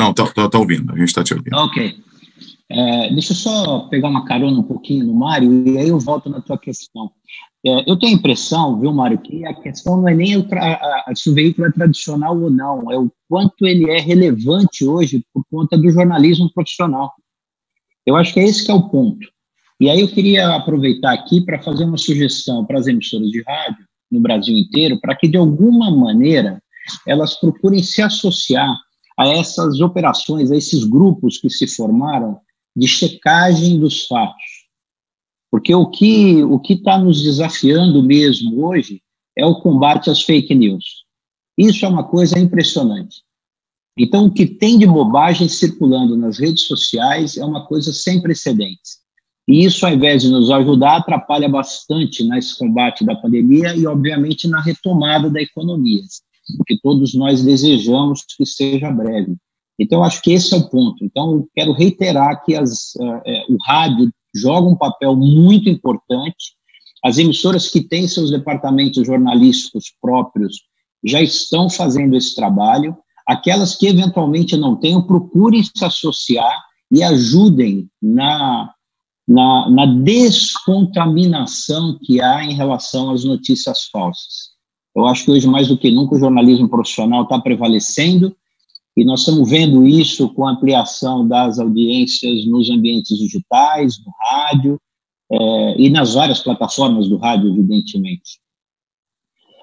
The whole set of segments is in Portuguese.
Não, tá, tá, tá ouvindo, a gente está te ouvindo. Ok. É, deixa eu só pegar uma carona um pouquinho no Mário e aí eu volto na tua questão. É, eu tenho a impressão, viu, Mário, que a questão não é nem o a, se o veículo é tradicional ou não, é o quanto ele é relevante hoje por conta do jornalismo profissional. Eu acho que é esse que é o ponto. E aí eu queria aproveitar aqui para fazer uma sugestão para as emissoras de rádio no Brasil inteiro, para que de alguma maneira elas procurem se associar a essas operações, a esses grupos que se formaram de checagem dos fatos. Porque o que o que está nos desafiando mesmo hoje é o combate às fake news. Isso é uma coisa impressionante. Então, o que tem de bobagem circulando nas redes sociais é uma coisa sem precedentes. E isso, ao invés de nos ajudar, atrapalha bastante nesse combate da pandemia e, obviamente, na retomada da economia, porque todos nós desejamos que seja breve. Então, acho que esse é o ponto. Então, quero reiterar que as, uh, o rádio joga um papel muito importante. As emissoras que têm seus departamentos jornalísticos próprios já estão fazendo esse trabalho. Aquelas que eventualmente não tenham, procurem se associar e ajudem na, na, na descontaminação que há em relação às notícias falsas. Eu acho que hoje, mais do que nunca, o jornalismo profissional está prevalecendo e nós estamos vendo isso com a ampliação das audiências nos ambientes digitais, no rádio é, e nas várias plataformas do rádio, evidentemente.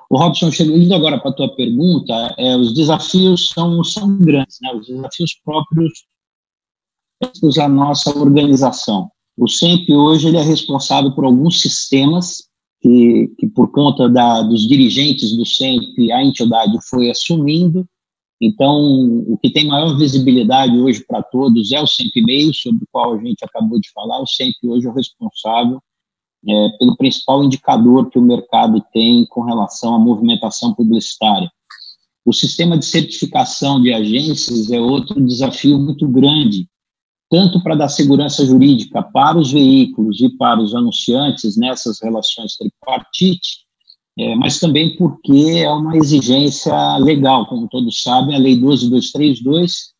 O Robson, indo agora para a tua pergunta, é, os desafios são, são grandes, né? os desafios próprios da nossa organização. O SEMP hoje ele é responsável por alguns sistemas que, que por conta da, dos dirigentes do SEMP, a entidade foi assumindo, então, o que tem maior visibilidade hoje para todos é o sempre meio, sobre o qual a gente acabou de falar. O sempre hoje é o responsável é, pelo principal indicador que o mercado tem com relação à movimentação publicitária. O sistema de certificação de agências é outro desafio muito grande, tanto para dar segurança jurídica para os veículos e para os anunciantes nessas relações tripartite, é, mas também porque é uma exigência legal, como todos sabem, a Lei 12232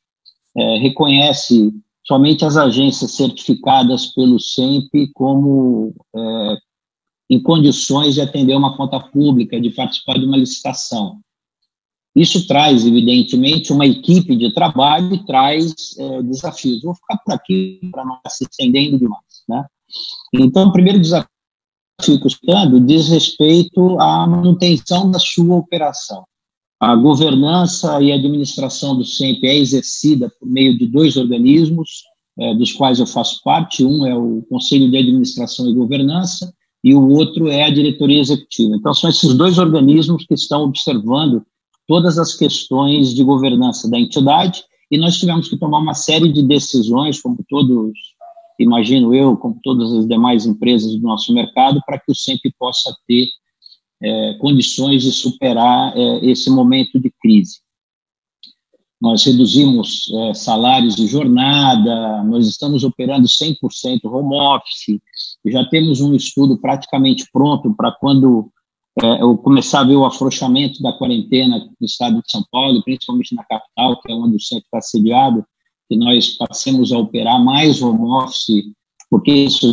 é, reconhece somente as agências certificadas pelo SEMP como é, em condições de atender uma conta pública, de participar de uma licitação. Isso traz, evidentemente, uma equipe de trabalho e traz é, desafios. Vou ficar por aqui para não se estendendo demais. Né? Então, o primeiro desafio fico estudando diz respeito à manutenção da sua operação. A governança e administração do SEMP é exercida por meio de dois organismos, é, dos quais eu faço parte. Um é o Conselho de Administração e Governança e o outro é a Diretoria Executiva. Então, são esses dois organismos que estão observando todas as questões de governança da entidade e nós tivemos que tomar uma série de decisões, como todos imagino eu, como todas as demais empresas do nosso mercado, para que o SEMP possa ter é, condições de superar é, esse momento de crise. Nós reduzimos é, salários de jornada, nós estamos operando 100% home office, já temos um estudo praticamente pronto para quando é, eu começar a ver o afrouxamento da quarentena no estado de São Paulo, principalmente na capital, que é onde o centro está sediado, que nós passemos a operar mais home office, porque isso,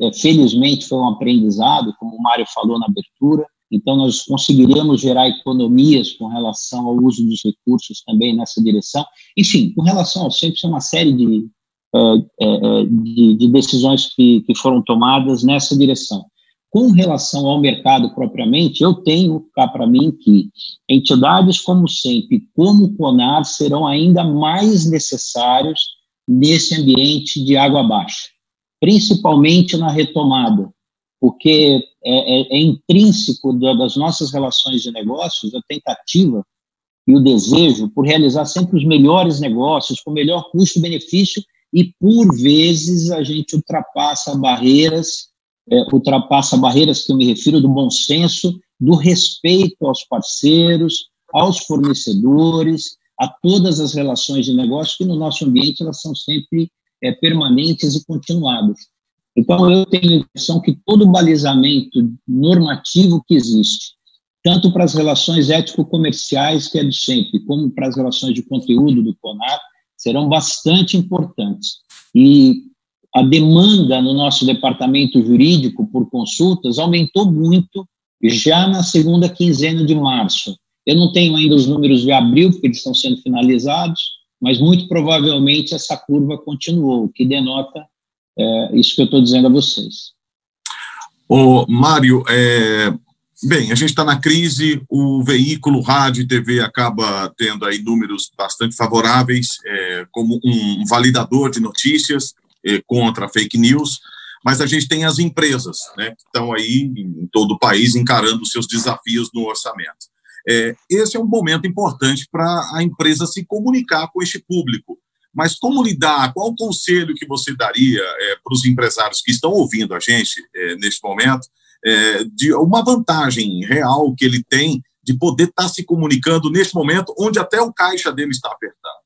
é, felizmente, foi um aprendizado, como o Mário falou na abertura. Então, nós conseguiremos gerar economias com relação ao uso dos recursos também nessa direção. Enfim, com relação ao sempre, é uma série de, é, é, de, de decisões que foram tomadas nessa direção. Com relação ao mercado propriamente, eu tenho cá para mim que entidades como o SEMP, como o CONAR, serão ainda mais necessários nesse ambiente de água baixa, principalmente na retomada, porque é, é, é intrínseco das nossas relações de negócios a tentativa e o desejo por realizar sempre os melhores negócios, com melhor custo-benefício, e por vezes a gente ultrapassa barreiras é, ultrapassa barreiras que eu me refiro do bom senso, do respeito aos parceiros, aos fornecedores, a todas as relações de negócio que no nosso ambiente elas são sempre é, permanentes e continuadas. Então eu tenho a impressão que todo o balizamento normativo que existe, tanto para as relações ético-comerciais que é do sempre, como para as relações de conteúdo do CONAR, serão bastante importantes. E a demanda no nosso departamento jurídico por consultas aumentou muito já na segunda quinzena de março. Eu não tenho ainda os números de abril, porque eles estão sendo finalizados, mas muito provavelmente essa curva continuou, o que denota é, isso que eu estou dizendo a vocês. Ô, Mário, é, bem, a gente está na crise, o veículo rádio e TV acaba tendo aí números bastante favoráveis, é, como um validador de notícias é, contra fake news, mas a gente tem as empresas, né, que estão aí em todo o país encarando seus desafios no orçamento. É, esse é um momento importante para a empresa se comunicar com este público. Mas como lidar? Qual o conselho que você daria é, para os empresários que estão ouvindo a gente é, neste momento, é, de uma vantagem real que ele tem de poder estar tá se comunicando neste momento, onde até o caixa dele está apertado?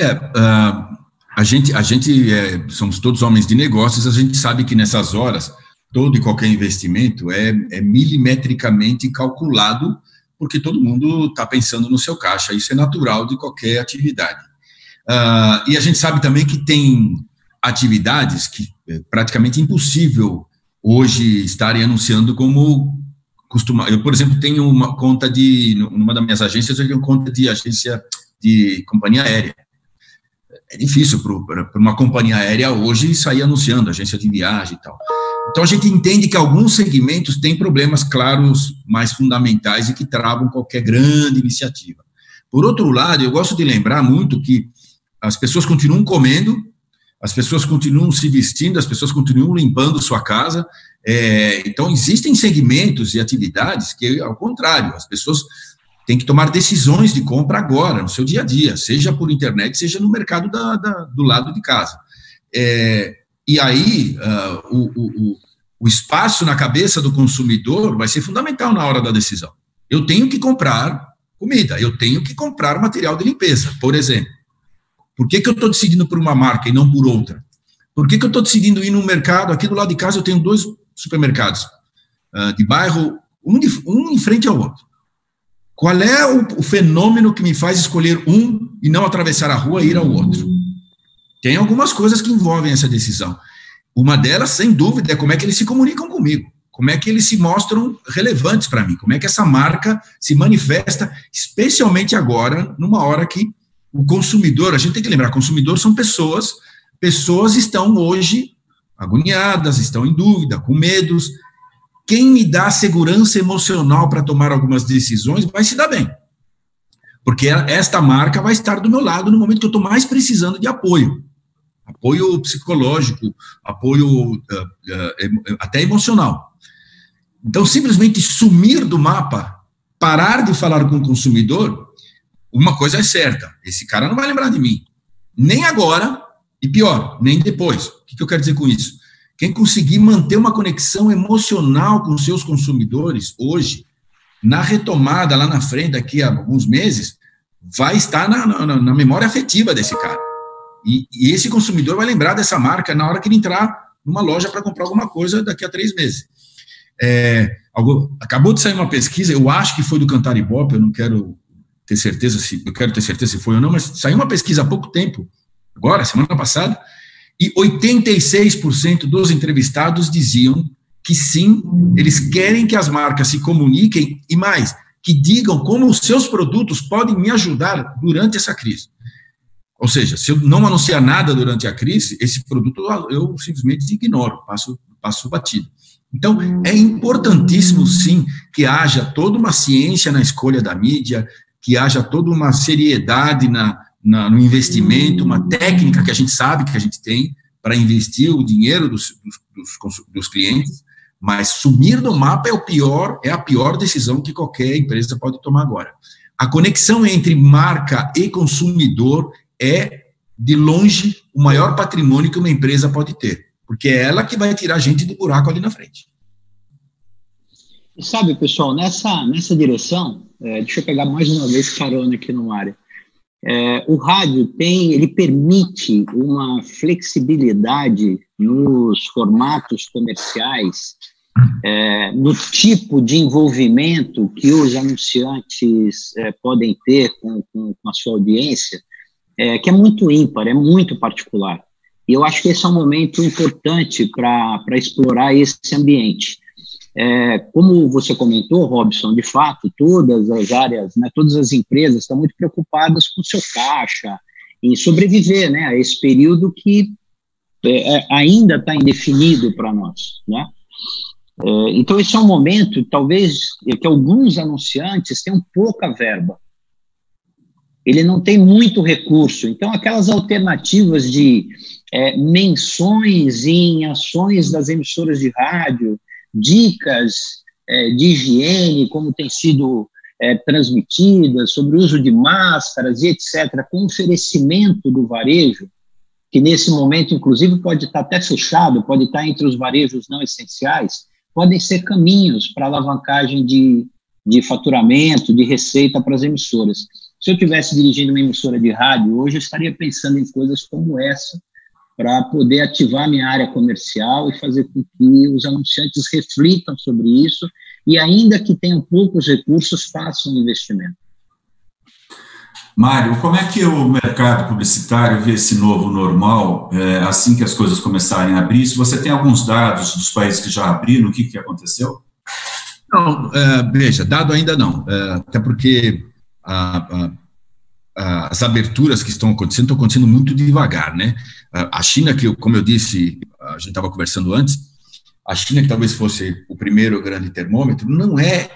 É, uh, a gente, a gente é, somos todos homens de negócios, a gente sabe que nessas horas todo e qualquer investimento é, é milimetricamente calculado porque todo mundo está pensando no seu caixa. Isso é natural de qualquer atividade. Uh, e a gente sabe também que tem atividades que é praticamente impossível hoje estarem anunciando como costuma. Eu, por exemplo, tenho uma conta de, numa das minhas agências, eu tenho conta de agência de companhia aérea. É difícil para uma companhia aérea hoje sair anunciando, agência de viagem e tal. Então, a gente entende que alguns segmentos têm problemas claros mais fundamentais e que travam qualquer grande iniciativa. Por outro lado, eu gosto de lembrar muito que as pessoas continuam comendo, as pessoas continuam se vestindo, as pessoas continuam limpando sua casa. É, então, existem segmentos e atividades que, ao contrário, as pessoas têm que tomar decisões de compra agora, no seu dia a dia, seja por internet, seja no mercado da, da, do lado de casa. É, e aí, uh, o, o, o espaço na cabeça do consumidor vai ser fundamental na hora da decisão. Eu tenho que comprar comida, eu tenho que comprar material de limpeza, por exemplo. Por que, que eu estou decidindo por uma marca e não por outra? Por que, que eu estou decidindo ir no mercado? Aqui do lado de casa eu tenho dois supermercados uh, de bairro, um, de, um em frente ao outro. Qual é o, fenômeno que me faz escolher um e não atravessar a rua e ir ao outro? Tem algumas coisas que envolvem essa decisão. Uma delas, sem dúvida, é como é que eles se comunicam comigo, como é que eles se mostram relevantes para mim, como é que essa marca se manifesta, especialmente agora, numa hora que o consumidor, a gente tem que lembrar, consumidor são pessoas, pessoas estão hoje agoniadas, estão em dúvida, com medos. Quem me dá segurança emocional para tomar algumas decisões vai se dar bem. Porque esta marca vai estar do meu lado no momento que eu estou mais precisando de apoio apoio psicológico, apoio uh, uh, até emocional. Então, simplesmente sumir do mapa, parar de falar com o consumidor, uma coisa é certa: esse cara não vai lembrar de mim, nem agora, e pior, nem depois. O que eu quero dizer com isso? Quem conseguir manter uma conexão emocional com seus consumidores hoje, na retomada lá na frente, daqui a alguns meses, vai estar na, na, na memória afetiva desse cara. E, e, esse consumidor vai lembrar dessa marca na hora que ele entrar numa loja para comprar alguma coisa daqui a três meses. É, algo, acabou de sair uma pesquisa, eu acho que foi do Cantar Ibope, eu não quero ter certeza se eu quero ter certeza se foi ou não, mas saiu uma pesquisa há pouco tempo, agora, semana passada, e 86% dos entrevistados diziam que sim, eles querem que as marcas se comuniquem e mais, que digam como os seus produtos podem me ajudar durante essa crise. Ou seja, se eu não anunciar nada durante a crise, esse produto eu simplesmente ignoro, passo, passo batido. Então, é importantíssimo, sim, que haja toda uma ciência na escolha da mídia, que haja toda uma seriedade na, na no investimento, uma técnica que a gente sabe que a gente tem para investir o dinheiro dos, dos, dos clientes, mas sumir do mapa é o pior, é a pior decisão que qualquer empresa pode tomar agora. A conexão entre marca e consumidor é, de longe, o maior patrimônio que uma empresa pode ter, porque é ela que vai tirar a gente do buraco ali na frente. E sabe, pessoal, nessa, nessa direção, é, deixa eu pegar mais uma vez carona aqui no área. É, o rádio tem, ele permite uma flexibilidade nos formatos comerciais, é, no tipo de envolvimento que os anunciantes é, podem ter com, com, com, a sua audiência, é, que é muito ímpar, é muito particular. E eu acho que esse é um momento importante para explorar esse ambiente. É, como você comentou, Robson, de fato, todas as áreas, né, todas as empresas estão muito preocupadas com seu caixa, em sobreviver né, a esse período que é, é ainda está indefinido para nós. Né? É, então, esse é um momento, talvez, que alguns anunciantes tenham pouca verba. Ele não tem muito recurso. Então, aquelas alternativas de é, menções em ações das emissoras de rádio, dicas é, de higiene, como tem sido é, transmitidas, sobre o uso de máscaras e etc., com oferecimento do varejo, que nesse momento, inclusive, pode estar até fechado, pode estar entre os varejos não essenciais, podem ser caminhos para alavancagem de, de faturamento, de receita para as emissoras. Se eu tivesse dirigindo uma emissora de rádio, hoje eu estaria pensando em coisas como essa, para poder ativar minha área comercial e fazer com que os anunciantes reflitam sobre isso e, ainda que tenham poucos recursos, façam investimento. Mário, como é que o mercado publicitário vê esse novo normal é, assim que as coisas começarem a abrir? Se você tem alguns dados dos países que já abriram, o que, que aconteceu? Não, é, veja, dado ainda não, é, até porque a, a, as aberturas que estão acontecendo estão acontecendo muito devagar, né? A China, que, como eu disse, a gente estava conversando antes, a China, que talvez fosse o primeiro grande termômetro, não é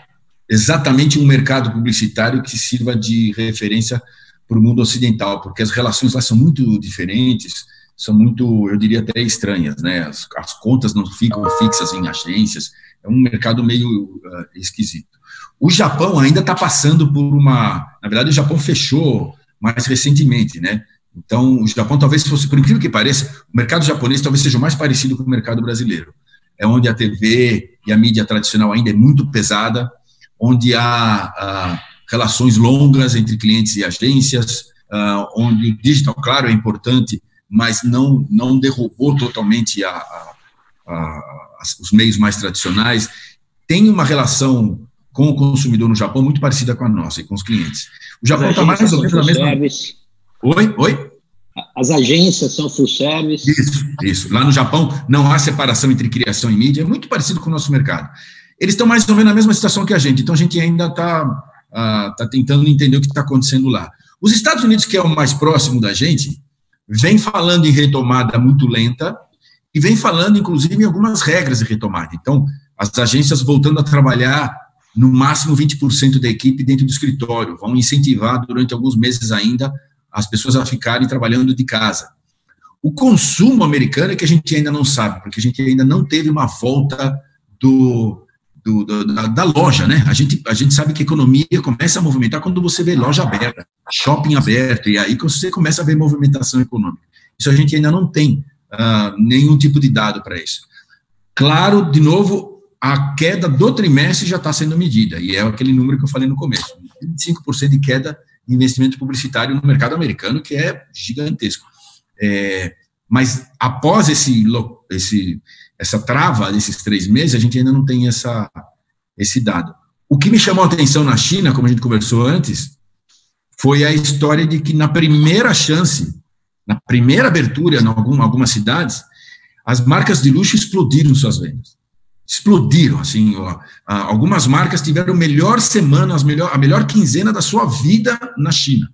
exatamente um mercado publicitário que sirva de referência para o mundo ocidental, porque as relações lá são muito diferentes, são muito, eu diria até estranhas, né? As, as contas não ficam fixas em agências, é um mercado meio uh, esquisito. O Japão ainda está passando por uma. Na verdade, o Japão fechou mais recentemente, né? Então, o Japão talvez fosse, por incrível que pareça, o mercado japonês talvez seja mais parecido com o mercado brasileiro. É onde a TV e a mídia tradicional ainda é muito pesada, onde há, relações longas entre clientes e agências, uh, onde o digital, claro, é importante, mas não, não derrubou totalmente a, a, a, os meios mais tradicionais. Tem uma relação com o consumidor no Japão muito parecida com a nossa e com os clientes. O Japão está mais ou menos na mesma. Service. Oi? Oi? As agências são full service. Isso, isso. Lá no Japão não há separação entre criação e mídia, é muito parecido com o nosso mercado. Eles estão mais ou menos na mesma situação que a gente, então a gente ainda está uh, tá tentando entender o que está acontecendo lá. Os Estados Unidos, que é o mais próximo da gente, vem falando em retomada muito lenta e vem falando, inclusive, em algumas regras de retomada. Então, as agências voltando a trabalhar no máximo 20% da equipe dentro do escritório, vão incentivar durante alguns meses ainda as pessoas a ficarem trabalhando de casa. O consumo americano é que a gente ainda não sabe, porque a gente ainda não teve uma volta do, do, do da, da, loja, né? A gente, a gente sabe que a economia começa a movimentar quando você vê loja aberta, shopping aberto, e aí você começa a ver movimentação econômica. Isso a gente ainda não tem uh, nenhum tipo de dado para isso. Claro, de novo, a queda do trimestre já está sendo medida, e é aquele número que eu falei no começo: 25% de queda de investimento publicitário no mercado americano, que é gigantesco. É, mas após esse, esse, essa trava desses três meses, a gente ainda não tem essa, esse dado. O que me chamou a atenção na China, como a gente conversou antes, foi a história de que na primeira chance, na primeira abertura em algum, algumas cidades, as marcas de luxo explodiram suas vendas explodiram, assim, ó, algumas marcas tiveram a melhor semana, as melhor, a melhor quinzena da sua vida na China.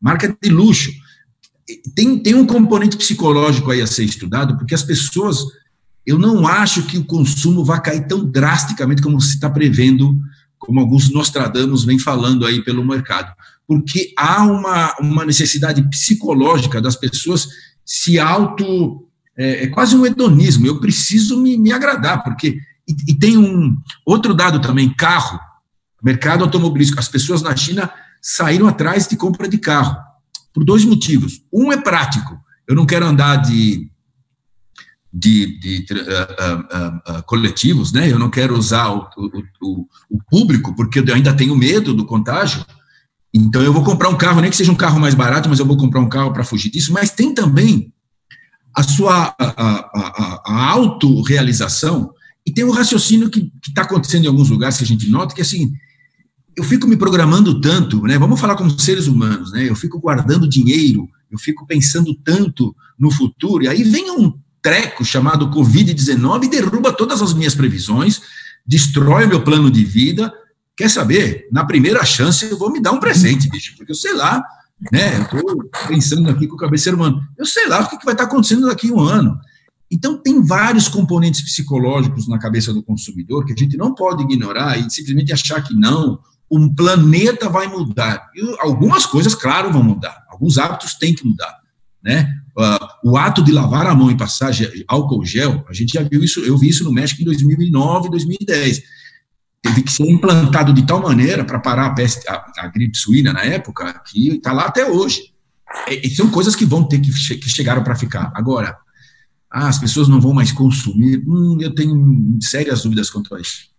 Marca de luxo. Tem, tem um componente psicológico aí a ser estudado, porque as pessoas, eu não acho que o consumo vai cair tão drasticamente como se está prevendo, como alguns Nostradamus vêm falando aí pelo mercado, porque há uma, uma necessidade psicológica das pessoas se auto é, é, quase um hedonismo. Eu preciso me, me agradar, porque e, e tem um outro dado também, carro, mercado automobilístico. As pessoas na China saíram atrás de compra de carro, por dois motivos. Um é prático, eu não quero andar de, de, de uh, uh, uh, coletivos, né? eu não quero usar o, o, o, público, porque eu ainda tenho medo do contágio, então eu vou comprar um carro, nem que seja um carro mais barato, mas eu vou comprar um carro para fugir disso, mas tem também a sua a, a, a, a autorrealização e tem um raciocínio que está acontecendo em alguns lugares que a gente nota, que é assim, eu fico me programando tanto, né? Vamos falar como seres humanos, né? Eu fico guardando dinheiro, eu fico pensando tanto no futuro, e aí vem um treco chamado Covid-19 e derruba todas as minhas previsões, destrói o meu plano de vida. Quer saber? Na primeira chance eu vou me dar um presente, bicho, porque eu sei lá, né? Estou pensando aqui com o cabeceiro humano. Eu sei lá o que vai estar acontecendo daqui a um ano. Então, tem vários componentes psicológicos na cabeça do consumidor que a gente não pode ignorar e simplesmente achar que não, um planeta vai mudar. E algumas coisas, claro, vão mudar. Alguns hábitos têm que mudar. Né? Uh, o ato de lavar a mão e passar álcool gel, a gente já viu isso, eu vi isso no México em 2009, 2010. Teve que ser implantado de tal maneira para parar a, peste, a, a, gripe suína na época, que está lá até hoje. E, e, são coisas que vão ter que, que chegaram para ficar. Agora, ah, as pessoas não vão mais consumir. Hum, eu tenho sérias dúvidas quanto a isso.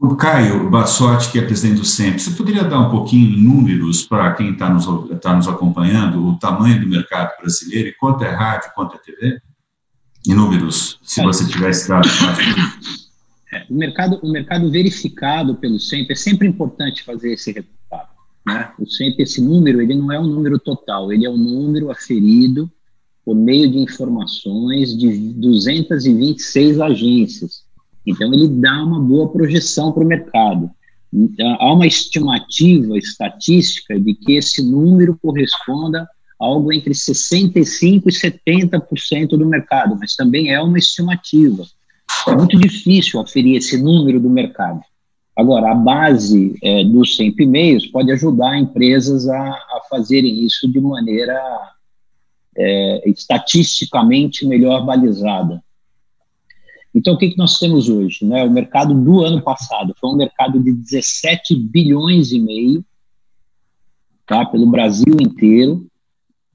O Caio Bassotti, que é presidente do SEMP, você poderia dar um pouquinho em números para quem está nos, tá nos acompanhando, o tamanho do mercado brasileiro, e quanto é rádio, quanto é TV? Em números, se você tivesse dado. É, o, mercado, o mercado verificado pelo SEMP, é sempre importante fazer esse resultado. Né? O SEMP, esse número, ele não é um número total, ele é um número aferido por meio de informações de 226 agências. Então, ele dá uma boa projeção para o mercado. Então, há uma estimativa estatística de que esse número corresponda a algo entre 65% e 70% do mercado, mas também é uma estimativa. É muito difícil aferir esse número do mercado. Agora, a base é, dos 100 e-mails pode ajudar empresas a, a fazerem isso de maneira é, estatisticamente melhor balizada. Então, o que, que nós temos hoje? Né? O mercado do ano passado foi um mercado de 17 bilhões e meio, tá? pelo Brasil inteiro.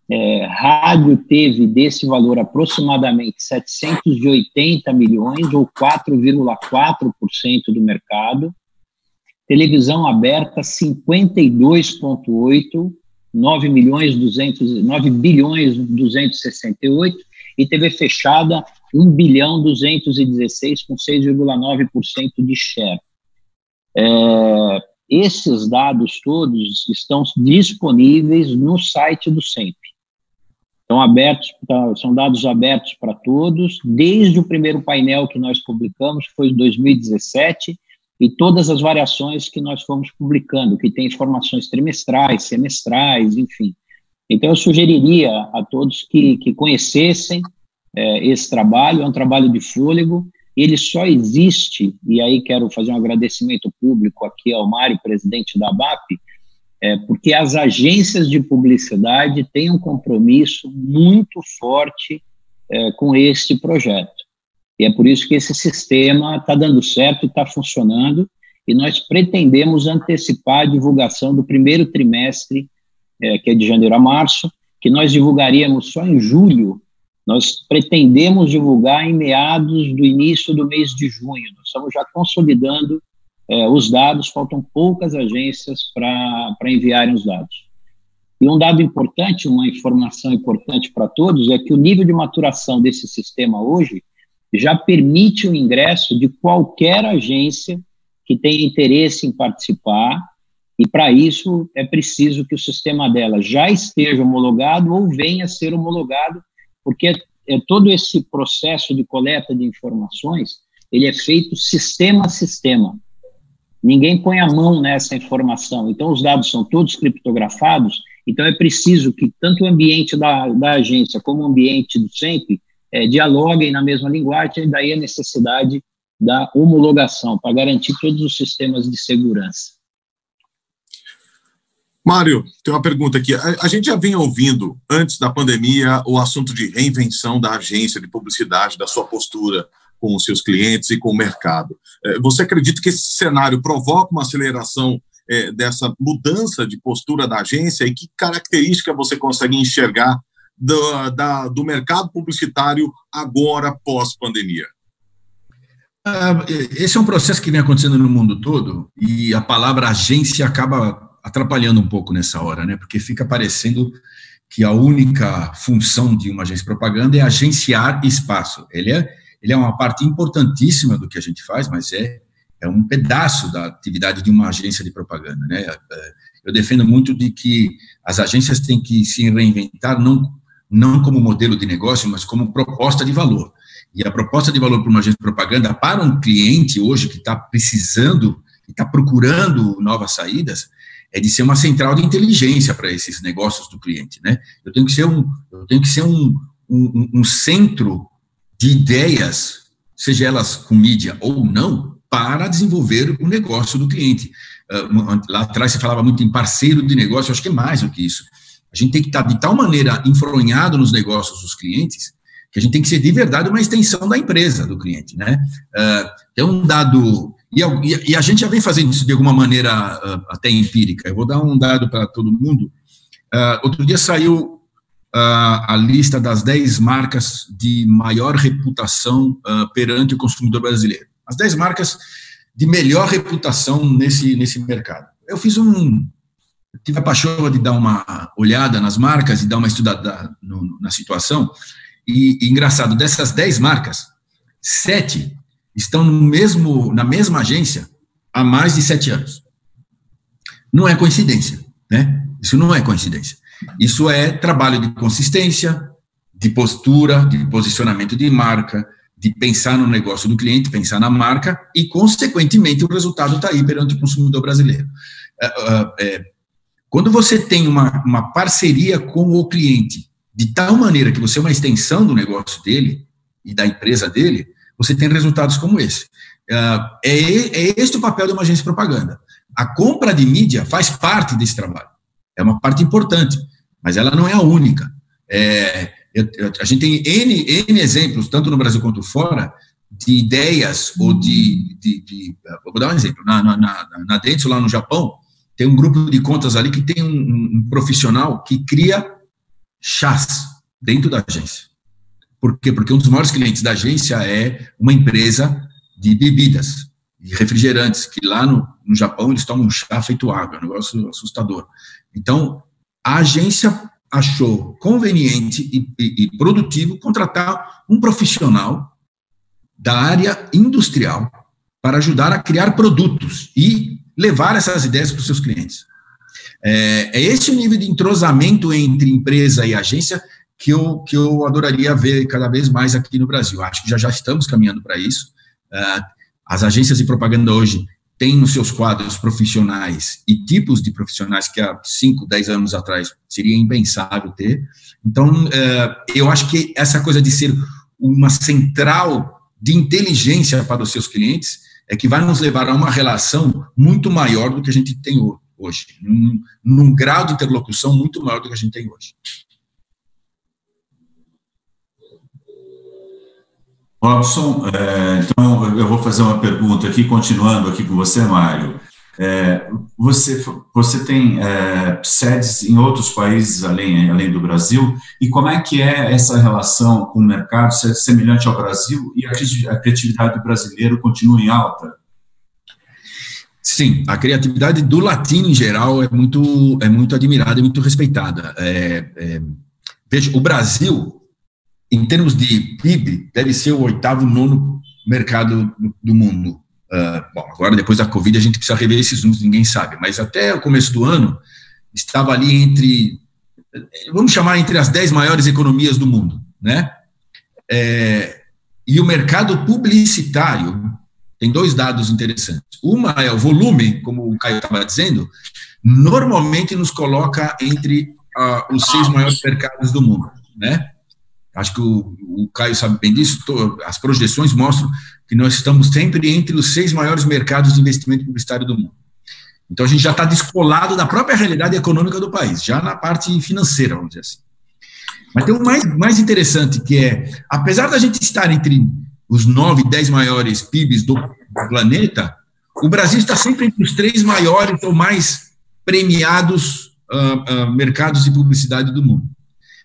É, rádio teve desse valor aproximadamente 780 milhões, ou 4,4% do mercado. Televisão aberta, 52,8 9 milhões 200, 9 bilhões 268 e TV fechada 1 bilhão 216 com 6,9% de share. É, esses dados todos estão disponíveis no site do SEMP. Estão abertos, são dados abertos para todos, desde o primeiro painel que nós publicamos, que foi em 2017, e todas as variações que nós fomos publicando, que tem informações trimestrais, semestrais, enfim. Então, eu sugeriria a todos que, que conhecessem é, esse trabalho, é um trabalho de fôlego, ele só existe, e aí quero fazer um agradecimento público aqui ao Mário, presidente da ABAP, é, porque as agências de publicidade têm um compromisso muito forte é, com este projeto. E é por isso que esse sistema está dando certo está funcionando. E nós pretendemos antecipar a divulgação do primeiro trimestre, é, que é de janeiro a março, que nós divulgaríamos só em julho. Nós pretendemos divulgar em meados do início do mês de junho. Nós estamos já consolidando é, os dados, faltam poucas agências para enviarem os dados. E um dado importante, uma informação importante para todos, é que o nível de maturação desse sistema hoje já permite o ingresso de qualquer agência que tenha interesse em participar, e para isso é preciso que o sistema dela já esteja homologado ou venha a ser homologado, porque é, todo esse processo de coleta de informações, ele é feito sistema a sistema. Ninguém põe a mão nessa informação, então os dados são todos criptografados, então é preciso que tanto o ambiente da, da agência como o ambiente do SEMP é, dialoguem na mesma linguagem, daí a necessidade da homologação para garantir todos os sistemas de segurança. Mário, tem uma pergunta aqui. A, gente já vinha ouvindo, antes da pandemia, o assunto de reinvenção da agência de publicidade, da sua postura com os seus clientes e com o mercado. É, você acredita que esse cenário provoca uma aceleração é, dessa mudança de postura da agência e que característica você consegue enxergar do, da, do mercado publicitário agora pós-pandemia? Ah, esse é um processo que vem acontecendo no mundo todo e a palavra agência acaba atrapalhando um pouco nessa hora, né? Porque fica parecendo que a única função de uma agência de propaganda é agenciar espaço. Ele é, ele é uma parte importantíssima do que a gente faz, mas é, é um pedaço da atividade de uma agência de propaganda, né? eu defendo muito de que as agências têm que se reinventar, não, não como modelo de negócio, mas como proposta de valor. E a proposta de valor para uma agência de propaganda, para um cliente hoje que está precisando, que está procurando novas saídas, é de ser uma central de inteligência para esses negócios do cliente, né? Eu tenho que ser um, eu tenho que ser um, um, um centro de ideias, seja elas com mídia ou não, para desenvolver o negócio do cliente. Uh, lá atrás você falava muito em parceiro de negócio, acho que é mais do que isso. A gente tem que estar de tal maneira enfronhado nos negócios dos clientes que a gente tem que ser de verdade uma extensão da empresa do cliente, né? Uh, tem um dado e, a gente já vem fazendo isso de alguma maneira uh, até empírica. Eu vou dar um dado para todo mundo. Uh, outro dia saiu uh, a lista das 10 marcas de maior reputação perante o consumidor brasileiro. As 10 marcas de melhor reputação nesse, nesse mercado. Eu fiz um. Tive a paixão de dar uma olhada nas marcas e dar uma estudada na situação. E, e engraçado, dessas 10 marcas, sete estão no mesmo, na mesma agência há mais de sete anos. Não é coincidência, né? Isso não é coincidência. Isso é trabalho de consistência, de postura, de posicionamento de marca, de pensar no negócio do cliente, pensar na marca e, consequentemente, o resultado está aí perante o consumidor brasileiro. É, é, é, quando você tem uma, uma parceria com o cliente de tal maneira que você é uma extensão do negócio dele e da empresa dele, você tem resultados como esse. Ah, é, é este o papel de uma agência de propaganda. A compra de mídia faz parte desse trabalho. É uma parte importante, mas ela não é a única. É, a gente tem N, N exemplos, tanto no Brasil quanto fora, de ideias ou de, de, de, Vou dar um exemplo. Na, na, na, na Dentsu, lá no Japão, tem um grupo de contas ali que tem um, um profissional que cria chás dentro da agência. Por quê? Porque um dos maiores clientes da agência é uma empresa de bebidas, de refrigerantes, que lá no, no Japão eles tomam chá feito água, é um negócio assustador. Então, a agência achou conveniente e, e, e produtivo contratar um profissional da área industrial para ajudar a criar produtos e levar essas ideias para os seus clientes. É, é esse o nível de entrosamento entre empresa e agência que eu, que eu adoraria ver cada vez mais aqui no Brasil. Acho que já, já estamos caminhando para isso. Uh, as agências de propaganda hoje têm nos seus quadros profissionais e tipos de profissionais que há 5, 10 anos atrás seria impensável ter. Então, uh, eu acho que essa coisa de ser uma central de inteligência para os seus clientes é que vai nos levar a uma relação muito maior do que a gente tem hoje, num, num grau de interlocução muito maior do que a gente tem hoje. Robson, é, então eu vou fazer uma pergunta aqui, continuando aqui com você, Mário. É, você, você tem é, sedes em outros países além, além do Brasil, e como é que é essa relação com o mercado semelhante ao Brasil e a criatividade do brasileiro continua em alta? Sim, a criatividade do latino em geral é muito, é muito admirada e muito respeitada. É, veja, o Brasil em termos de PIB, deve ser o oitavo, nono mercado do mundo. Uh, bom, agora depois da Covid a gente precisa rever esses números, ninguém sabe, mas até o começo do ano estava ali entre, vamos chamar entre as dez maiores economias do mundo, né? É, e o mercado publicitário tem dois dados interessantes. Uma é o volume, como o Caio estava dizendo, normalmente nos coloca entre uh, os seis maiores mercados do mundo, né? Acho que o, o Caio sabe bem disso, as projeções mostram que nós estamos sempre entre os seis maiores mercados de investimento publicitário do mundo. Então, a gente já está descolado da própria realidade econômica do país, já na parte financeira, vamos dizer assim. Mas tem um mais, mais interessante, que é, apesar da gente estar entre os nove, dez maiores PIBs do, do planeta, o Brasil está sempre entre os três maiores ou mais premiados uh, uh, mercados de publicidade do mundo.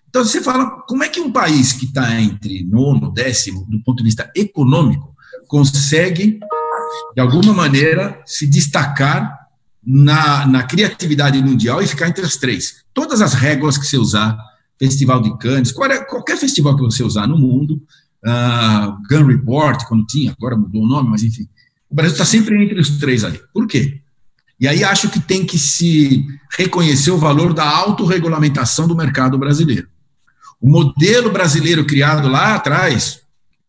Então, você fala, como é que um país que está entre nono, décimo, do ponto de vista econômico, consegue, de alguma maneira, se destacar na, na criatividade mundial e ficar entre as três? Todas as réguas que você usar, Festival de Cannes, qualquer, qualquer festival que você usar no mundo, uh, Gun Report, quando tinha, agora mudou o nome, mas enfim, o Brasil está sempre entre os três ali. Por quê? E aí acho que tem que se reconhecer o valor da autorregulamentação do mercado brasileiro. O modelo brasileiro criado lá atrás,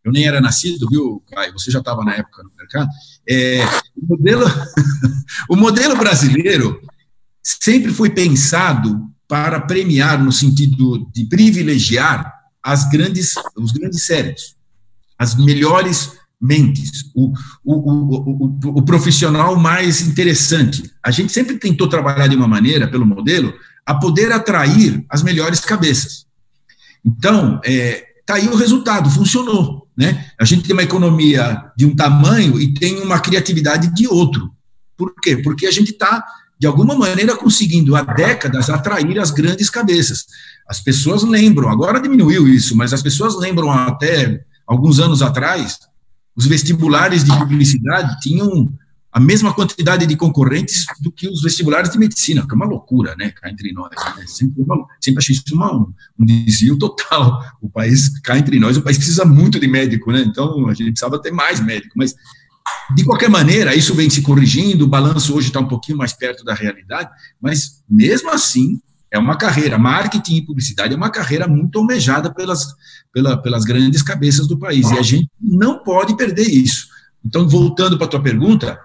eu nem era nascido, viu, Caio? Você já estava na época no mercado. É, o, modelo, o modelo brasileiro sempre foi pensado para premiar, no sentido de privilegiar, as grandes, os grandes cérebros, as melhores mentes, o, o, o, o, profissional mais interessante. A gente sempre tentou trabalhar de uma maneira, pelo modelo, a poder atrair as melhores cabeças. Então, é, tá aí o resultado, funcionou. Né? A gente tem uma economia de um tamanho e tem uma criatividade de outro. Por quê? Porque a gente está, de alguma maneira, conseguindo há décadas atrair as grandes cabeças. As pessoas lembram, agora diminuiu isso, mas as pessoas lembram até alguns anos atrás os vestibulares de publicidade tinham a mesma quantidade de concorrentes do que os vestibulares de medicina, que é uma loucura, né, cá entre nós. Né? Sempre, sempre achei isso uma, um desvio total. O país, cá entre nós, o país precisa muito de médico, né? Então, a gente precisava ter mais médico, mas de qualquer maneira, isso vem se corrigindo, o balanço hoje está um pouquinho mais perto da realidade, mas mesmo assim, é uma carreira, marketing e publicidade é uma carreira muito almejada pelas, pela, pelas grandes cabeças do país, e a gente não pode perder isso. Então, voltando para a tua pergunta,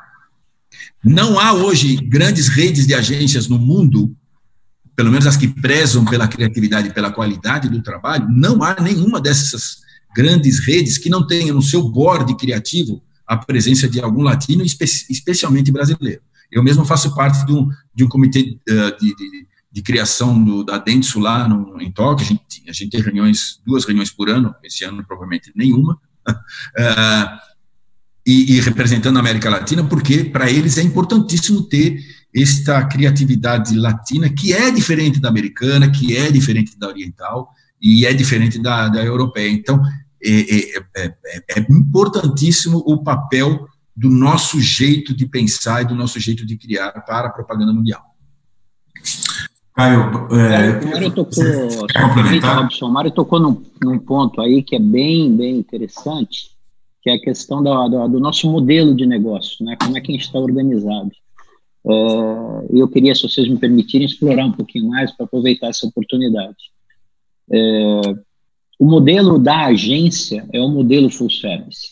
não há hoje grandes redes de agências no mundo, pelo menos as que prezam pela criatividade e pela qualidade do trabalho, não há nenhuma dessas grandes redes que não tenha no seu board criativo a presença de algum latino, especialmente brasileiro. Eu mesmo faço parte de um, de um comitê uh, de, de de criação do, da Dentsu lá no, em Tóquio, a gente, a gente tem reuniões, duas reuniões por ano, esse ano provavelmente nenhuma, uh, e, e, representando a América Latina, porque para eles é importantíssimo ter esta criatividade latina, que é diferente da americana, que é diferente da oriental, e é diferente da, da europeia. Então, é, é, é, é importantíssimo o papel do nosso jeito de pensar e do nosso jeito de criar para a propaganda mundial. Caio, é, o Mário tocou, Robson, o Mário tocou num, num, ponto aí que é bem, bem interessante, que é a questão do nosso modelo de negócio, né? Como é que a gente está organizado. É, eu queria, se vocês me permitirem, explorar um pouquinho mais para aproveitar essa oportunidade. É, o modelo da agência é o modelo full service.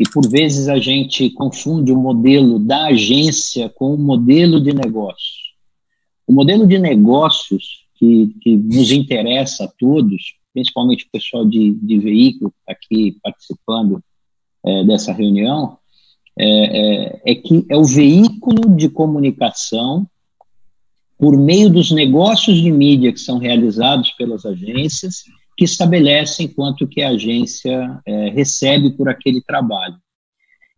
E por vezes a gente confunde o modelo da agência com o modelo de negócio. O modelo de negócios que, que nos interessa a todos, principalmente o pessoal de, de veículo que está aqui participando é, dessa reunião, é, é, é que é o veículo de comunicação por meio dos negócios de mídia que são realizados pelas agências, que estabelecem quanto que a agência é, recebe por aquele trabalho.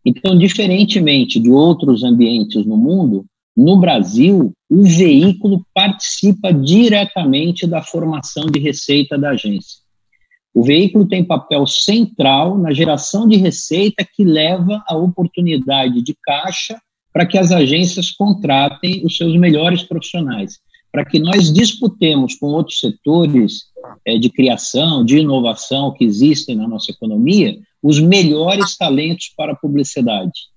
Então, diferentemente de outros ambientes no mundo, no Brasil, o veículo participa diretamente da formação de receita da agência. O veículo tem papel central na geração de receita que leva à oportunidade de caixa para que as agências contratem os seus melhores profissionais, para que nós disputemos com outros setores é, de criação, de inovação que existem na nossa economia, os melhores talentos para a publicidade.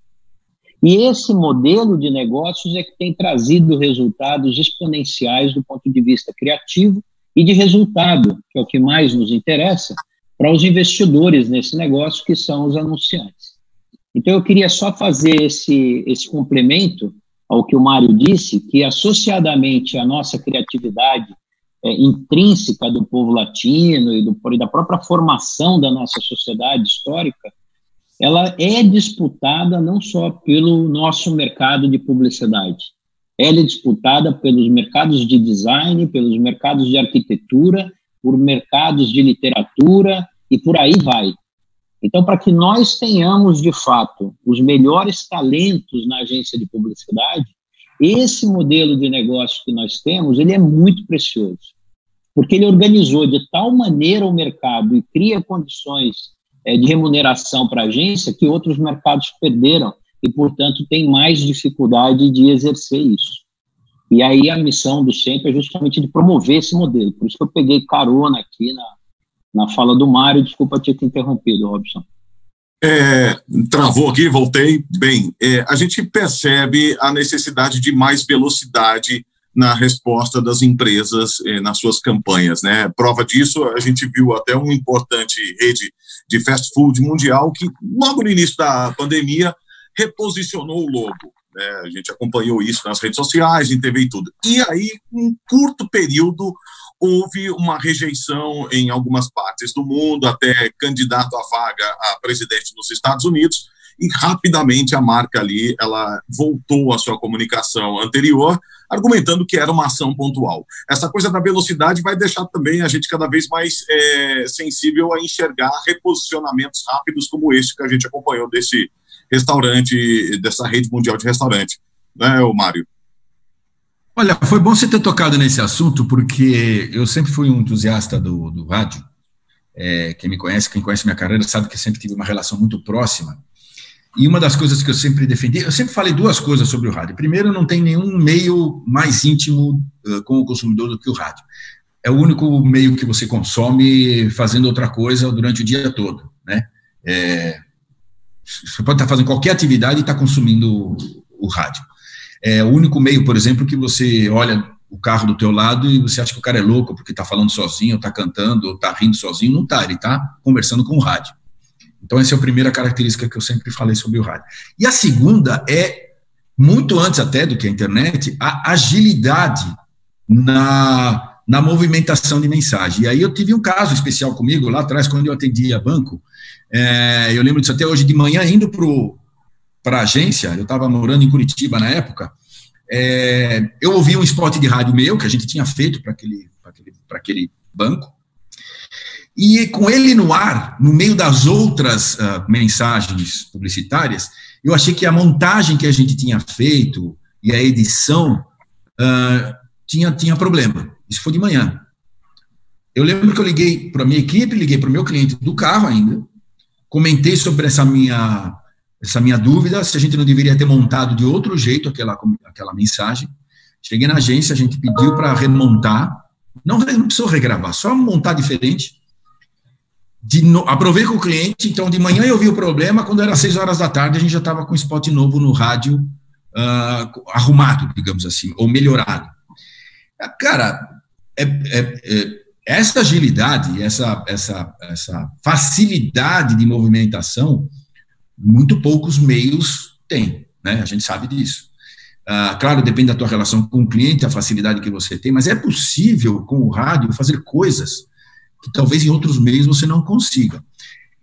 E esse modelo de negócios é que tem trazido resultados exponenciais do ponto de vista criativo e de resultado, que é o que mais nos interessa, para os investidores nesse negócio, que são os anunciantes. Então, eu queria só fazer esse, esse complemento ao que o Mário disse, que associadamente à nossa criatividade é, intrínseca do povo latino e, do, e da própria formação da nossa sociedade histórica, ela é disputada não só pelo nosso mercado de publicidade, ela é disputada pelos mercados de design, pelos mercados de arquitetura, por mercados de literatura e por aí vai. Então, para que nós tenhamos, de fato, os melhores talentos na agência de publicidade, esse modelo de negócio que nós temos, ele é muito precioso, porque ele organizou de tal maneira o mercado e cria condições é, de remuneração para a agência que outros mercados perderam e, portanto, tem mais dificuldade de exercer isso. E aí a missão do centro é justamente de promover esse modelo. Por isso que eu peguei carona aqui na, na fala do Mário. Desculpa ter te interrompido, Robson. É, travou aqui, voltei. Bem, é, a gente percebe a necessidade de mais velocidade na resposta das empresas é, nas suas campanhas, né? Prova disso, a gente viu até uma importante rede de fast food mundial que, logo no início da pandemia, reposicionou o logo. Né? A gente acompanhou isso nas redes sociais, em TV e tudo. E aí, em um curto período, houve uma rejeição em algumas partes do mundo, até candidato à vaga a presidente nos Estados Unidos, e rapidamente a marca ali ela voltou à sua comunicação anterior, argumentando que era uma ação pontual. Essa coisa da velocidade vai deixar também a gente cada vez mais é, sensível a enxergar reposicionamentos rápidos como este que a gente acompanhou desse restaurante, dessa rede mundial de restaurante, né, o Mário? Olha, foi bom você ter tocado nesse assunto, porque eu sempre fui um entusiasta do, do rádio. É, quem me conhece, quem conhece minha carreira, sabe que eu sempre tive uma relação muito próxima. E uma das coisas que eu sempre defendi, eu sempre falei duas coisas sobre o rádio. Primeiro, não tem nenhum meio mais íntimo uh, com o consumidor do que o rádio. É o único meio que você consome fazendo outra coisa durante o dia todo, né? É, você pode estar fazendo qualquer atividade e estar consumindo o, rádio. É o único meio, por exemplo, que você olha o carro do teu lado e você acha que o cara é louco porque está falando sozinho, está cantando, está rindo sozinho. Não está, ele está conversando com o rádio. Então, essa é a primeira característica que eu sempre falei sobre o rádio. E a segunda é, muito antes até do que a internet, a agilidade na, na movimentação de mensagem. E aí eu tive um caso especial comigo, lá atrás, quando eu atendia banco, é, eu lembro disso até hoje de manhã, indo para a agência, eu estava morando em Curitiba na época, é, eu ouvi um spot de rádio meu, que a gente tinha feito para aquele, aquele, aquele banco, e com ele no ar, no meio das outras uh, mensagens publicitárias, eu achei que a montagem que a gente tinha feito e a edição uh, tinha, tinha problema. Isso foi de manhã. Eu lembro que eu liguei para a minha equipe, liguei para o meu cliente do carro ainda, comentei sobre essa minha, essa minha dúvida, se a gente não deveria ter montado de outro jeito aquela, aquela mensagem. Cheguei na agência, a gente pediu para remontar, não, não precisou regravar, só montar diferente de no, aprovei com o cliente, então de manhã eu vi o problema, quando era seis horas da tarde a gente já estava com o spot novo no rádio uh, arrumado, digamos assim, ou melhorado. Cara, é, é, é, essa agilidade, essa, essa, essa facilidade de movimentação, muito poucos meios têm, né? A gente sabe disso. Uh, claro, depende da tua relação com o cliente, a facilidade que você tem, mas é possível com o rádio fazer coisas que talvez em outros meios você não consiga.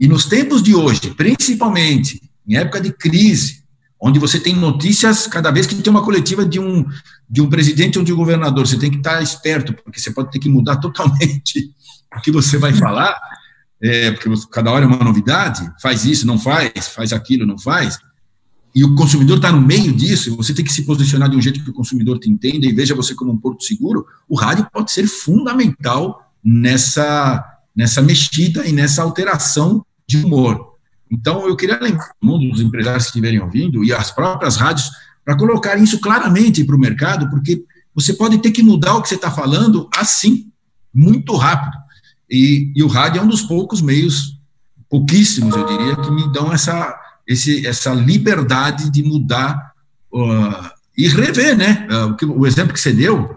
E nos tempos de hoje, principalmente em época de crise, onde você tem notícias, cada vez que tem uma coletiva de um, de um presidente ou de um governador, você tem que estar esperto, porque você pode ter que mudar totalmente o que você vai falar, é, porque cada hora é uma novidade, faz isso, não faz, faz aquilo, não faz, e o consumidor está no meio disso, você tem que se posicionar de um jeito que o consumidor te entenda e veja você como um porto seguro, o rádio pode ser fundamental nessa, nessa mexida e nessa alteração de humor. Então, eu queria lembrar um dos empresários que estiverem ouvindo e as próprias rádios para colocar isso claramente para o mercado, porque você pode ter que mudar o que você está falando assim, muito rápido. E, e, o rádio é um dos poucos meios, pouquíssimos, eu diria, que me dão essa, esse, essa liberdade de mudar uh, e rever, né? Uh, o, o exemplo que você deu,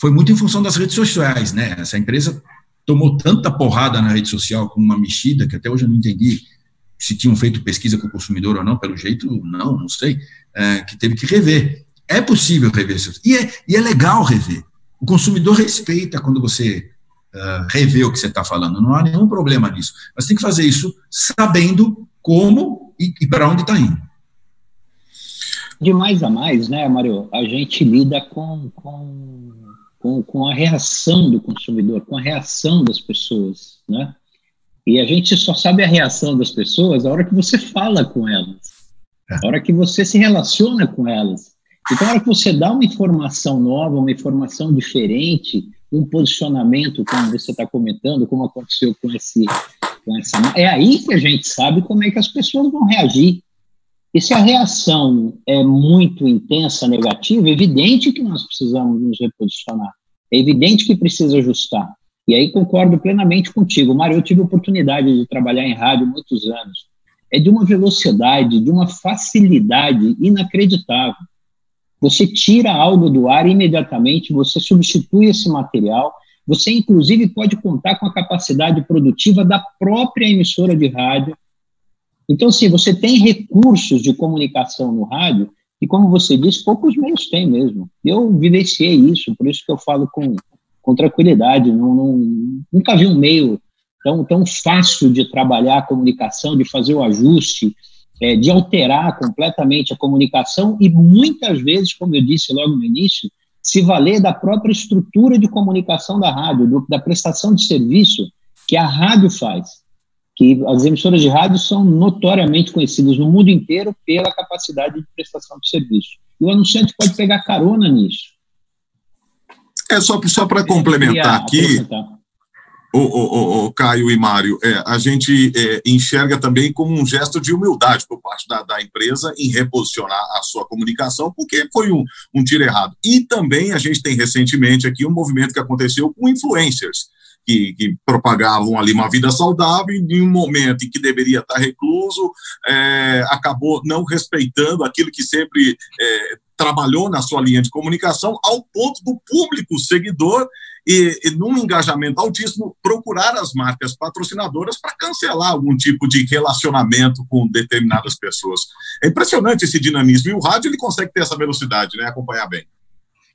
foi muito em função das redes sociais, né? Essa empresa tomou tanta porrada na rede social com uma mexida que até hoje eu não entendi se tinham feito pesquisa com o consumidor ou não, pelo jeito, não, não sei, é, que teve que rever. É possível rever isso. E é, e é legal rever. O consumidor respeita quando você uh, revê o que você está falando, não há nenhum problema nisso. Mas tem que fazer isso sabendo como e, e para onde está indo. De mais a mais, né, Mário, a gente lida com, com com, com a reação do consumidor, com a reação das pessoas, né? E a gente só sabe a reação das pessoas a hora que você fala com elas, é. a hora que você se relaciona com elas. Então, a hora que você dá uma informação nova, uma informação diferente, um posicionamento, como você está comentando, como aconteceu com esse, com essa, é aí que a gente sabe como é que as pessoas vão reagir. E se a reação é muito intensa, negativa, é evidente que nós precisamos nos reposicionar. É evidente que precisa ajustar. E aí concordo plenamente contigo. Mário, eu tive a oportunidade de trabalhar em rádio muitos anos. é de uma velocidade, de uma facilidade inacreditável. Você tira algo do ar imediatamente, você substitui esse material, você inclusive pode contar com a capacidade produtiva da própria emissora de rádio. Então, se assim, você tem recursos de comunicação no rádio, e como você disse, poucos meios têm mesmo. Eu vivenciei isso, por isso que eu falo com, com tranquilidade. Não, não, nunca vi um meio tão, tão fácil de trabalhar a comunicação, de fazer o ajuste, é, de alterar completamente a comunicação e muitas vezes, como eu disse logo no início, se valer da própria estrutura de comunicação da rádio, do, da prestação de serviço que a rádio faz. Que as emissoras de rádio são notoriamente conhecidas no mundo inteiro pela capacidade de prestação de serviço. E o anunciante pode pegar carona nisso. É só, só para complementar aqui, o, o, o, Caio e Mário, é, a gente é, enxerga também como um gesto de humildade por parte da, da, empresa em reposicionar a sua comunicação, porque foi um, um tiro errado. E também a gente tem recentemente aqui um movimento que aconteceu com influencers. Que, que, propagavam ali uma vida saudável, e em um momento em que deveria estar recluso, é, acabou não respeitando aquilo que sempre é, trabalhou na sua linha de comunicação, ao ponto do público seguidor e, e num engajamento altíssimo, procurar as marcas patrocinadoras para cancelar algum tipo de relacionamento com determinadas pessoas. É impressionante esse dinamismo, e o rádio ele consegue ter essa velocidade, né, acompanhar bem.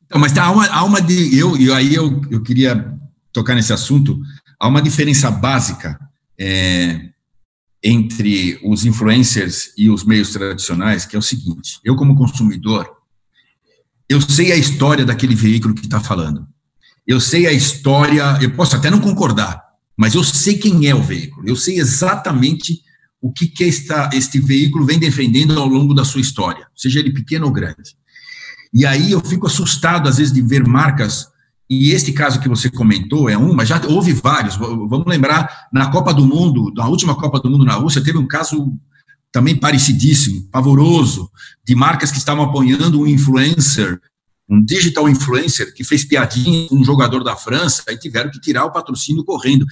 Então, mas há uma, há uma de, eu, e aí eu, eu queria tocar nesse assunto, há uma diferença básica é, entre os influencers e os meios tradicionais, que é o seguinte, eu como consumidor, eu sei a história daquele veículo que está falando eu sei a história, eu posso até não concordar, mas eu sei quem é o veículo, eu sei exatamente o que, que esta, este veículo vem defendendo ao longo da sua história, seja ele pequeno ou grande. E aí eu fico assustado, às vezes, de ver marcas, e este caso que você comentou é um, mas já houve vários. Vamos lembrar, na Copa do Mundo, na última Copa do Mundo na Rússia, teve um caso também parecidíssimo, pavoroso, de marcas que estavam apoiando um influencer um digital influencer que fez piadinha com um jogador da França e tiveram que tirar o patrocínio correndo.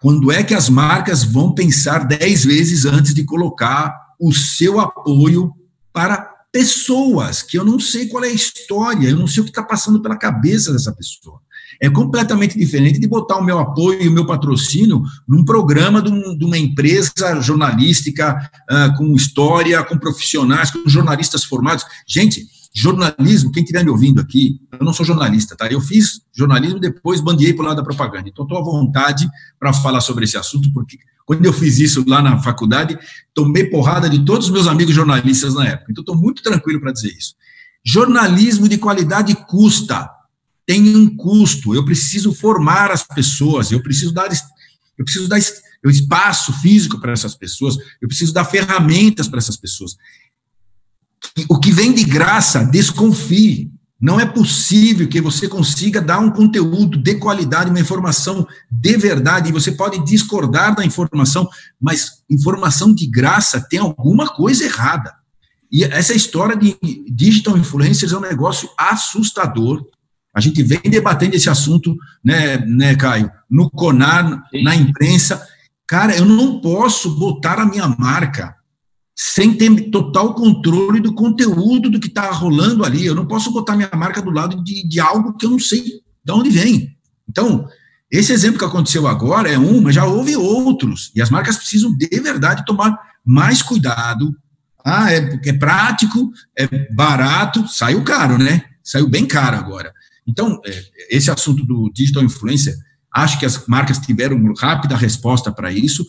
Quando é que as marcas vão pensar dez vezes antes de colocar o seu apoio para pessoas que eu não sei qual é a história, eu não sei o que está passando pela cabeça dessa pessoa. É completamente diferente de botar o meu apoio e o meu patrocínio num programa de, um, de uma empresa jornalística uh, com história, com profissionais, com jornalistas formados. Gente, Jornalismo, quem estiver me ouvindo aqui, eu não sou jornalista, tá? Eu fiz jornalismo depois bandeei para o lado da propaganda. Então, estou à vontade para falar sobre esse assunto, porque quando eu fiz isso lá na faculdade, tomei porrada de todos os meus amigos jornalistas na época. Então, estou muito tranquilo para dizer isso. Jornalismo de qualidade custa, tem um custo. Eu preciso formar as pessoas, eu preciso dar, eu preciso dar espaço físico para essas pessoas, eu preciso dar ferramentas para essas pessoas o que vem de graça, desconfie. Não é possível que você consiga dar um conteúdo de qualidade, uma informação de verdade, e você pode discordar da informação, mas informação de graça tem alguma coisa errada. E essa história de digital influencers é um negócio assustador. A gente vem debatendo esse assunto, né, né Caio, no CONAR, na imprensa. Cara, eu não posso botar a minha marca sem ter total controle do conteúdo do que está rolando ali. Eu não posso botar minha marca do lado de, de algo que eu não sei de onde vem. Então, esse exemplo que aconteceu agora é um, mas já houve outros. E as marcas precisam, de verdade, tomar mais cuidado. Ah, é, é prático, é barato, saiu caro, né? Saiu bem caro agora. Então, é, esse assunto do digital influencer, acho que as marcas tiveram rápida resposta para isso,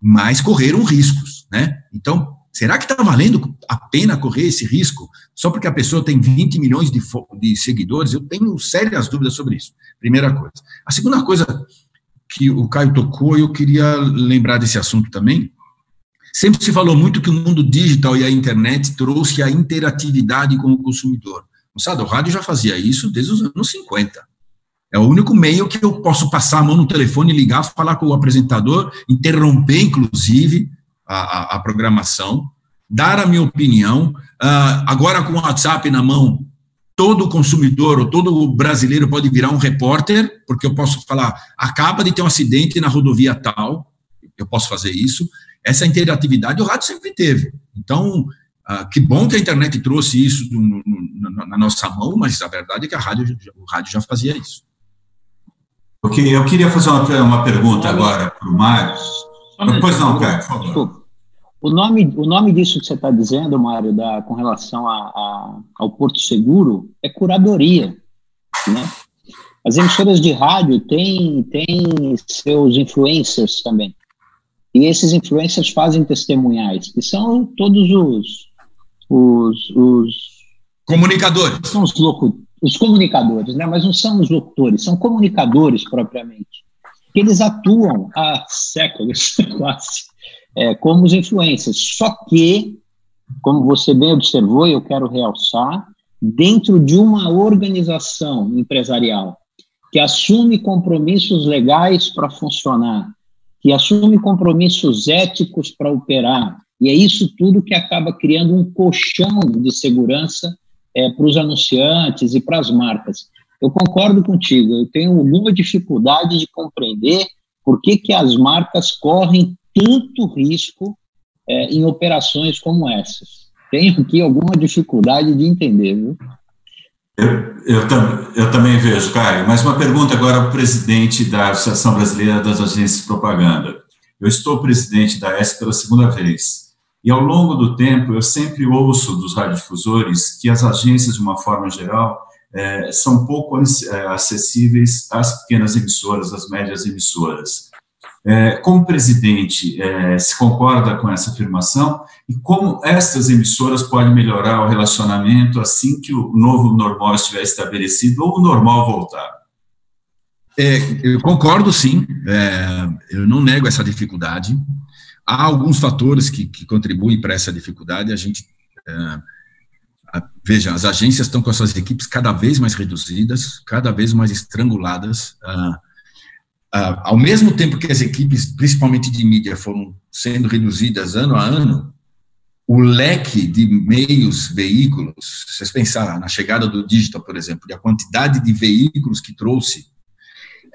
mas correram riscos, né? Então, Será que está valendo a pena correr esse risco só porque a pessoa tem 20 milhões de, de seguidores? Eu tenho sérias dúvidas sobre isso. Primeira coisa. A segunda coisa que o Caio tocou, eu queria lembrar desse assunto também. Sempre se falou muito que o mundo digital e a internet trouxe a interatividade com o consumidor. Moçada, o rádio já fazia isso desde os anos 50. É o único meio que eu posso passar a mão no telefone, ligar, falar com o apresentador, interromper, inclusive, a, a, programação, dar a minha opinião. Uh, agora, com o WhatsApp na mão, todo consumidor ou todo brasileiro pode virar um repórter, porque eu posso falar, acaba de ter um acidente na rodovia tal, eu posso fazer isso. Essa interatividade o rádio sempre teve. Então, ah, que bom que a internet trouxe isso no, no, na nossa mão, mas a verdade é que a rádio, o rádio já fazia isso. Ok, eu queria fazer uma, uma pergunta agora para o Mário. Depois não, Caio, por favor. O nome, o nome disso que você está dizendo, Mário, da, com relação a, a, ao Porto Seguro, é curadoria. Né? As emissoras de rádio têm, têm seus influencers também. E esses influencers fazem testemunhais, que são todos os. os, os comunicadores. São os, locu, os comunicadores, né? mas não são os locutores, são comunicadores propriamente. Eles atuam há séculos, quase é, como os influencers. Só que, como você bem observou, e eu quero realçar, dentro de uma organização empresarial que assume compromissos legais para funcionar, que assume compromissos éticos para operar, e é isso tudo que acaba criando um colchão de segurança é, para os anunciantes e para as marcas. Eu concordo contigo, eu tenho alguma dificuldade de compreender por que, que as marcas correm tanto risco é, em operações como essas. Tenho aqui alguma dificuldade de entender, viu? Eu, eu, eu, também vejo, Caio. Mas uma pergunta agora ao presidente da Associação Brasileira das Agências de Propaganda. Eu estou presidente da ESP pela segunda vez. E ao longo do tempo, eu sempre ouço dos radiodifusores que as agências, de uma forma geral, é, são pouco é, acessíveis às pequenas emissoras, às médias emissoras. É, como presidente, é, se concorda com essa afirmação e como estas emissoras podem melhorar o relacionamento assim que o novo normal estiver estabelecido ou o normal voltar? É, eu concordo, sim. É, eu não nego essa dificuldade. Há alguns fatores que, que contribuem para essa dificuldade. A gente é, veja, as agências estão com as suas equipes cada vez mais reduzidas, cada vez mais estranguladas. Uh, Uh, ao mesmo tempo que as equipes, principalmente de mídia, foram sendo reduzidas ano a ano, o leque de meios, veículos, se vocês pensarem na chegada do digital, por exemplo, e a quantidade de veículos que trouxe,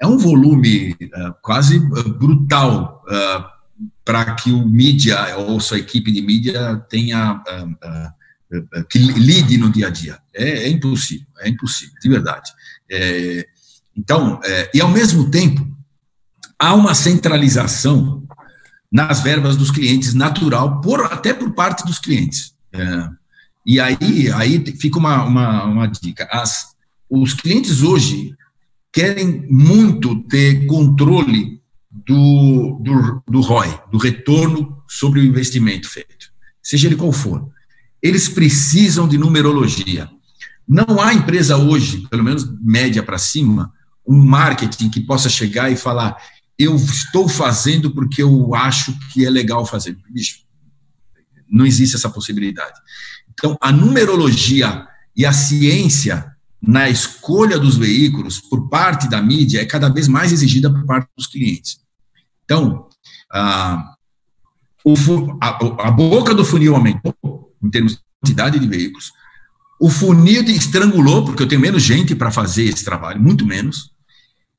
é um volume quase brutal para que o mídia ou sua equipe de mídia tenha que lide no dia a dia. É, é impossível, é impossível, de verdade. É, então, é, e ao mesmo tempo, há uma centralização nas verbas dos clientes natural, por, até por parte dos clientes. É, e aí, aí fica uma, uma, uma dica. As, os clientes hoje querem muito ter controle do, do, do ROI, do retorno sobre o investimento feito, seja ele qual for. Eles precisam de numerologia. Não há empresa hoje, pelo menos média para cima, um marketing que possa chegar e falar: eu estou fazendo porque eu acho que é legal fazer. Bicho, não existe essa possibilidade. Então, a numerologia e a ciência na escolha dos veículos por parte da mídia é cada vez mais exigida por parte dos clientes. Então, a, a, a boca do funil aumentou em termos de quantidade de veículos. O funil estrangulou, porque eu tenho menos gente para fazer esse trabalho, muito menos.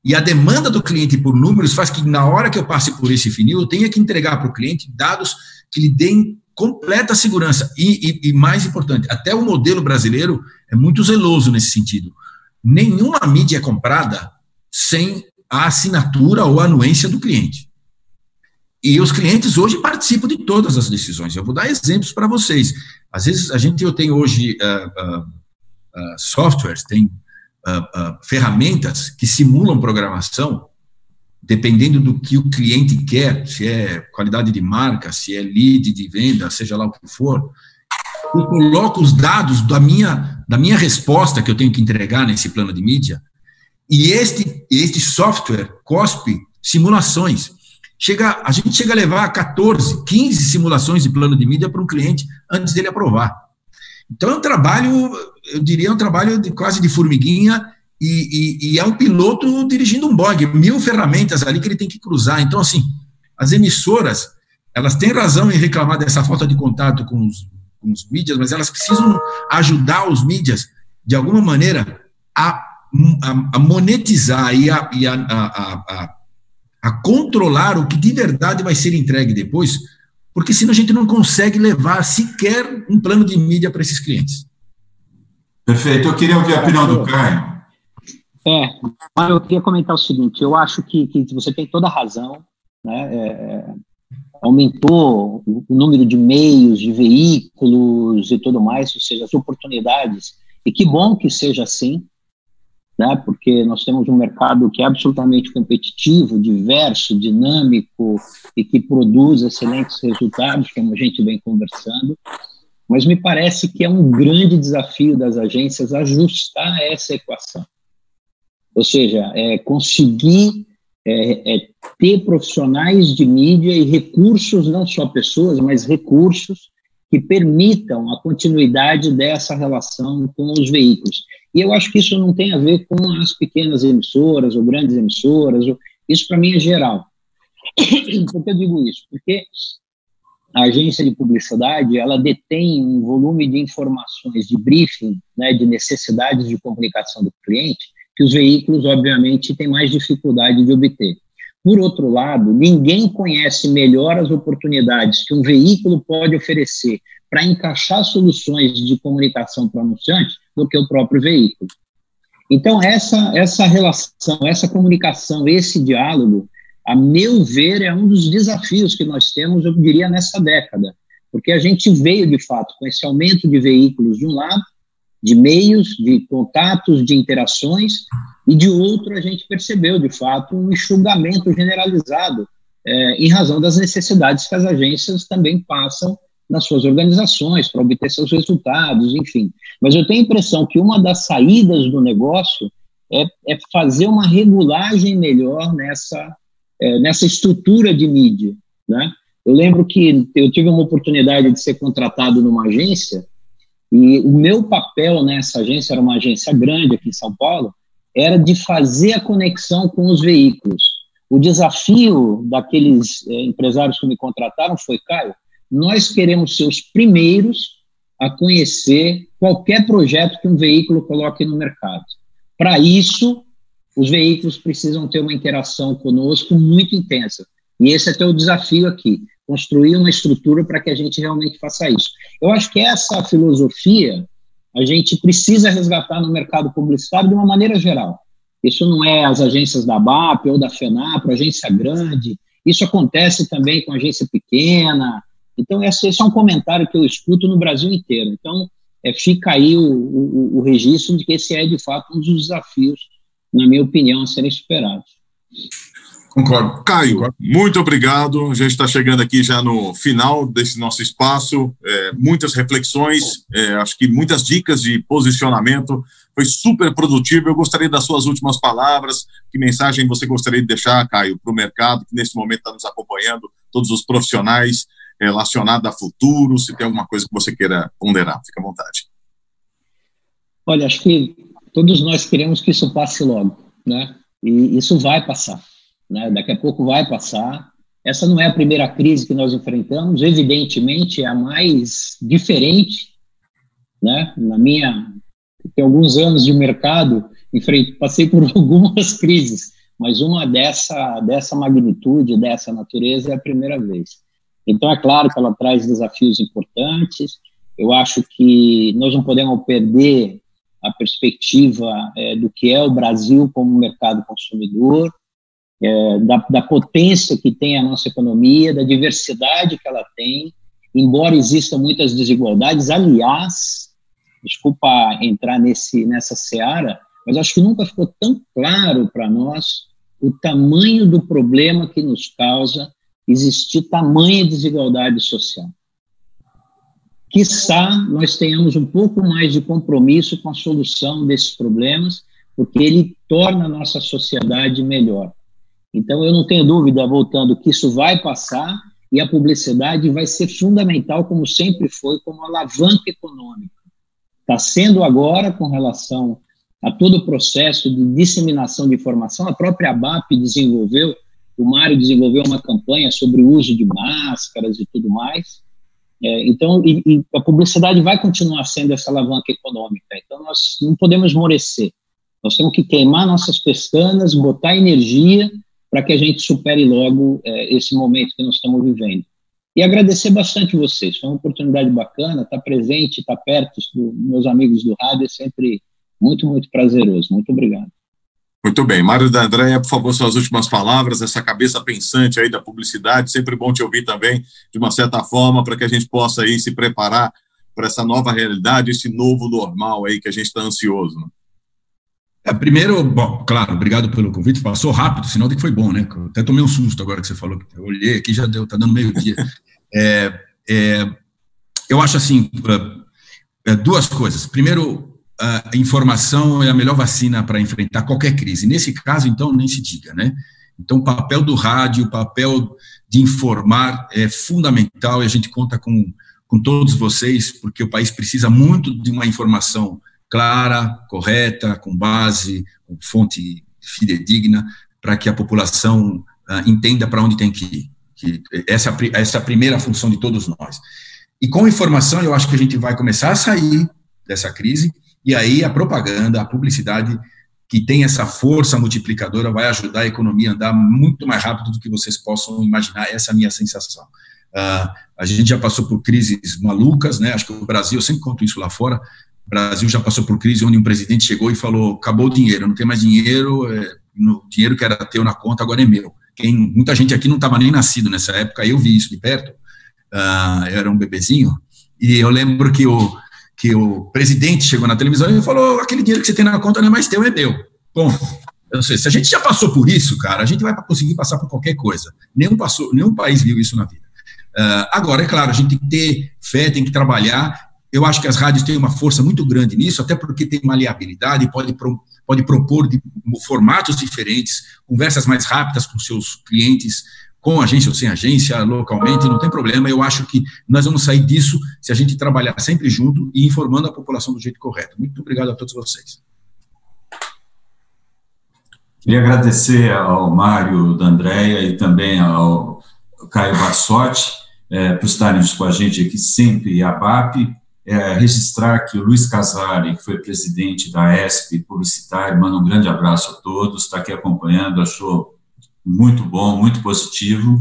E a demanda do cliente por números faz que, na hora que eu passe por esse funil, eu tenha que entregar para o cliente dados que lhe deem completa segurança. E, e, e, mais importante, até o modelo brasileiro é muito zeloso nesse sentido. Nenhuma mídia é comprada sem a assinatura ou a anuência do cliente. E os clientes hoje participam de todas as decisões. Eu vou dar exemplos para vocês. Às vezes, a gente eu tenho hoje uh, uh, uh, softwares, tem ferramentas que simulam programação, dependendo do que o cliente quer, se é qualidade de marca, se é lead de venda, seja lá o que for, eu coloco os dados da minha, da minha resposta que eu tenho que entregar nesse plano de mídia, e este, este software cospe simulações. Chega, a gente chega a levar 14, 15 simulações de plano de mídia para um cliente antes dele aprovar. Então é um trabalho, eu diria, um trabalho de, quase de formiguinha e, e, e, é um piloto dirigindo um Boeing, mil ferramentas ali que ele tem que cruzar. Então, assim, as emissoras, elas têm razão em reclamar dessa falta de contato com os, com os mídias, mas elas precisam ajudar os mídias, de alguma maneira, a, a, a monetizar e, a, e a, a, controlar o que de verdade vai ser entregue depois, porque senão a gente não consegue levar sequer um plano de mídia para esses clientes. Perfeito. Eu queria ouvir a opinião do Caio. É, eu queria comentar o seguinte: eu acho que, que você tem toda a razão, né? É, aumentou o número de meios, de veículos e tudo mais, ou seja, as oportunidades. E que bom que seja assim, né? Porque nós temos um mercado que é absolutamente competitivo, diverso, dinâmico e que produz excelentes resultados, como a gente vem conversando. Mas me parece que é um grande desafio das agências ajustar essa equação. Ou seja, é conseguir é, é ter profissionais de mídia e recursos, não só pessoas, mas recursos que permitam a continuidade dessa relação com os veículos. E eu acho que isso não tem a ver com as pequenas emissoras ou grandes emissoras, isso para mim é geral. Por que eu digo isso? Porque a agência de publicidade ela detém um volume de informações, de briefing, né, de necessidades de comunicação do cliente, que os veículos, obviamente, têm mais dificuldade de obter. Por outro lado, ninguém conhece melhor as oportunidades que um veículo pode oferecer para encaixar soluções de comunicação para o anunciante do que o próprio veículo. Então, essa, essa relação, essa comunicação, esse diálogo, a meu ver, é um dos desafios que nós temos, eu diria, nessa década. Porque a gente veio, de fato, com esse aumento de veículos de um lado, de meios, de contatos, de interações, e de outro a gente percebeu, de fato, um enxugamento generalizado é, em razão das necessidades que as agências também passam nas suas organizações para obter seus resultados, enfim. Mas eu tenho a impressão que uma das saídas do negócio é, é fazer uma regulagem melhor nessa, é, nessa estrutura de mídia, né? Eu lembro que eu tive uma oportunidade de ser contratado numa agência e o meu papel nessa agência, era uma agência grande aqui em São Paulo, era de fazer a conexão com os veículos. O desafio daqueles é, empresários que me contrataram foi, Caio, nós queremos ser os primeiros a conhecer qualquer projeto que um veículo coloque no mercado. Para isso, os veículos precisam ter uma interação conosco muito intensa. E esse é o desafio aqui construir uma estrutura para que a gente realmente faça isso. Eu acho que essa filosofia a gente precisa resgatar no mercado publicitário de uma maneira geral. Isso não é as agências da BAP ou da FENAP, agência grande, isso acontece também com agência pequena. Então, esse, esse é um comentário que eu escuto no Brasil inteiro. Então, é, fica aí o, o, o registro de que esse é, de fato, um dos desafios, na minha opinião, a serem superados. Concordo. Caio, Concordo. muito obrigado. A gente está chegando aqui já no final desse nosso espaço. É, muitas reflexões, é, acho que muitas dicas de posicionamento. Foi super produtivo. Eu gostaria das suas últimas palavras. Que mensagem você gostaria de deixar, Caio, para o mercado que nesse momento está nos acompanhando, todos os profissionais relacionados a futuro? Se tem alguma coisa que você queira ponderar, fica à vontade. Olha, acho que todos nós queremos que isso passe logo, né? E isso vai passar né? daqui a pouco vai passar. Essa não é a primeira crise que nós enfrentamos, evidentemente é a mais diferente, né? Na minha, tem alguns anos de mercado, passei por algumas crises, mas uma dessa dessa magnitude, dessa natureza é a primeira vez. Então é claro que ela traz desafios importantes. Eu acho que nós não podemos perder a perspectiva é, do que é o Brasil como mercado consumidor é, da, da potência que tem a nossa economia, da diversidade que ela tem, embora existam muitas desigualdades. Aliás, desculpa entrar nesse, nessa seara, mas acho que nunca ficou tão claro para nós o tamanho do problema que nos causa existir tamanha desigualdade social. Quizá nós tenhamos um pouco mais de compromisso com a solução desses problemas, porque ele torna a nossa sociedade melhor. Então, eu não tenho dúvida, voltando, que isso vai passar e a publicidade vai ser fundamental, como sempre foi, como alavanca econômica. Está sendo agora com relação a todo o processo de disseminação de informação. A própria ABAP desenvolveu, o Mário desenvolveu uma campanha sobre o uso de máscaras e tudo mais. É, então, e, e a publicidade vai continuar sendo essa alavanca econômica. Então, nós não podemos esmorecer. Nós temos que queimar nossas pestanas, botar energia para que a gente supere logo é, esse momento que nós estamos vivendo. E agradecer bastante vocês, foi uma oportunidade bacana, estar tá presente, estar tá perto dos meus amigos do rádio é sempre muito, muito prazeroso. Muito obrigado. Muito bem. Mário da Andréia, por favor, suas últimas palavras, essa cabeça pensante aí da publicidade, sempre bom te ouvir também, de uma certa forma, para que a gente possa aí se preparar para essa nova realidade, esse novo normal aí que a gente está ansioso. Né? É, primeiro, bom, claro, obrigado pelo convite, passou rápido, sinal de que foi bom, né? Até tomei um susto agora que você falou, eu olhei aqui, já deu, tá dando meio-dia. É, é, eu acho assim, é, duas coisas. Primeiro, a informação é a melhor vacina para enfrentar qualquer crise. Nesse caso, então, nem se diga, né? Então, o papel do rádio, o papel de informar é fundamental e a gente conta com, com todos vocês, porque o país precisa muito de uma informação clara, correta, com base, com fonte fidedigna, para que a população uh, entenda para onde tem que ir. Que essa, essa é a primeira função de todos nós. E com informação, eu acho que a gente vai começar a sair dessa crise e aí a propaganda, a publicidade que tem essa força multiplicadora vai ajudar a economia a andar muito mais rápido do que vocês possam imaginar. Essa é a minha sensação. Uh, a gente já passou por crises malucas, né? Acho que o Brasil, eu sempre conto isso lá fora. O Brasil já passou por crise onde um presidente chegou e falou: acabou o dinheiro, não tem mais dinheiro, é, o dinheiro que era teu na conta agora é meu. Quem, muita gente aqui não estava nem nascido nessa época, eu vi isso de perto. Uh, eu era um bebezinho e eu lembro que o que o presidente chegou na televisão e falou: aquele dinheiro que você tem na conta não é mais teu, é meu. Bom, eu sei, se a gente já passou por isso, cara, a gente vai conseguir passar por qualquer coisa. Nenhum, passou, nenhum país viu isso na vida. Uh, agora, é claro, a gente tem que ter fé, tem que trabalhar. Eu acho que as rádios têm uma força muito grande nisso, até porque tem maleabilidade, pode, pro, pode propor de, formatos diferentes, conversas mais rápidas com seus clientes, com agência ou sem agência, localmente, não tem problema. Eu acho que nós vamos sair disso se a gente trabalhar sempre junto e informando a população do jeito correto. Muito obrigado a todos vocês. Queria agradecer ao Mário da Andréia e também ao Caio Bassotti é, por estarem com a gente aqui sempre, a BAP. É, registrar que o Luiz Casari, que foi presidente da ESP Publicitário, manda um grande abraço a todos, está aqui acompanhando, achou muito bom, muito positivo.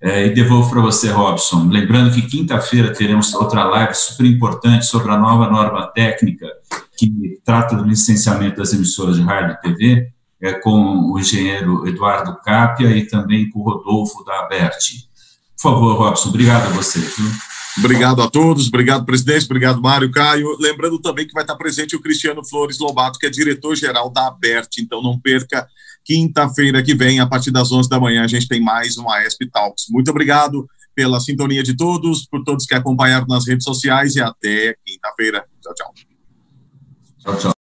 É, e devolvo para você, Robson. Lembrando que quinta-feira teremos outra live super importante sobre a nova norma técnica que trata do licenciamento das emissoras de rádio e TV, é, com o engenheiro Eduardo Capia e também com o Rodolfo da Aberti. Por favor, Robson, obrigado a você. Viu? Obrigado a todos, obrigado, presidente, obrigado, Mário Caio. Lembrando também que vai estar presente o Cristiano Flores Lobato, que é diretor-geral da Abert, então não perca Quinta-feira que vem, a partir das 11 da manhã, a gente tem mais um AESP Talks. Muito obrigado pela sintonia de todos, por todos que acompanharam nas redes sociais e até quinta-feira. Tchau, tchau. Tchau, tchau.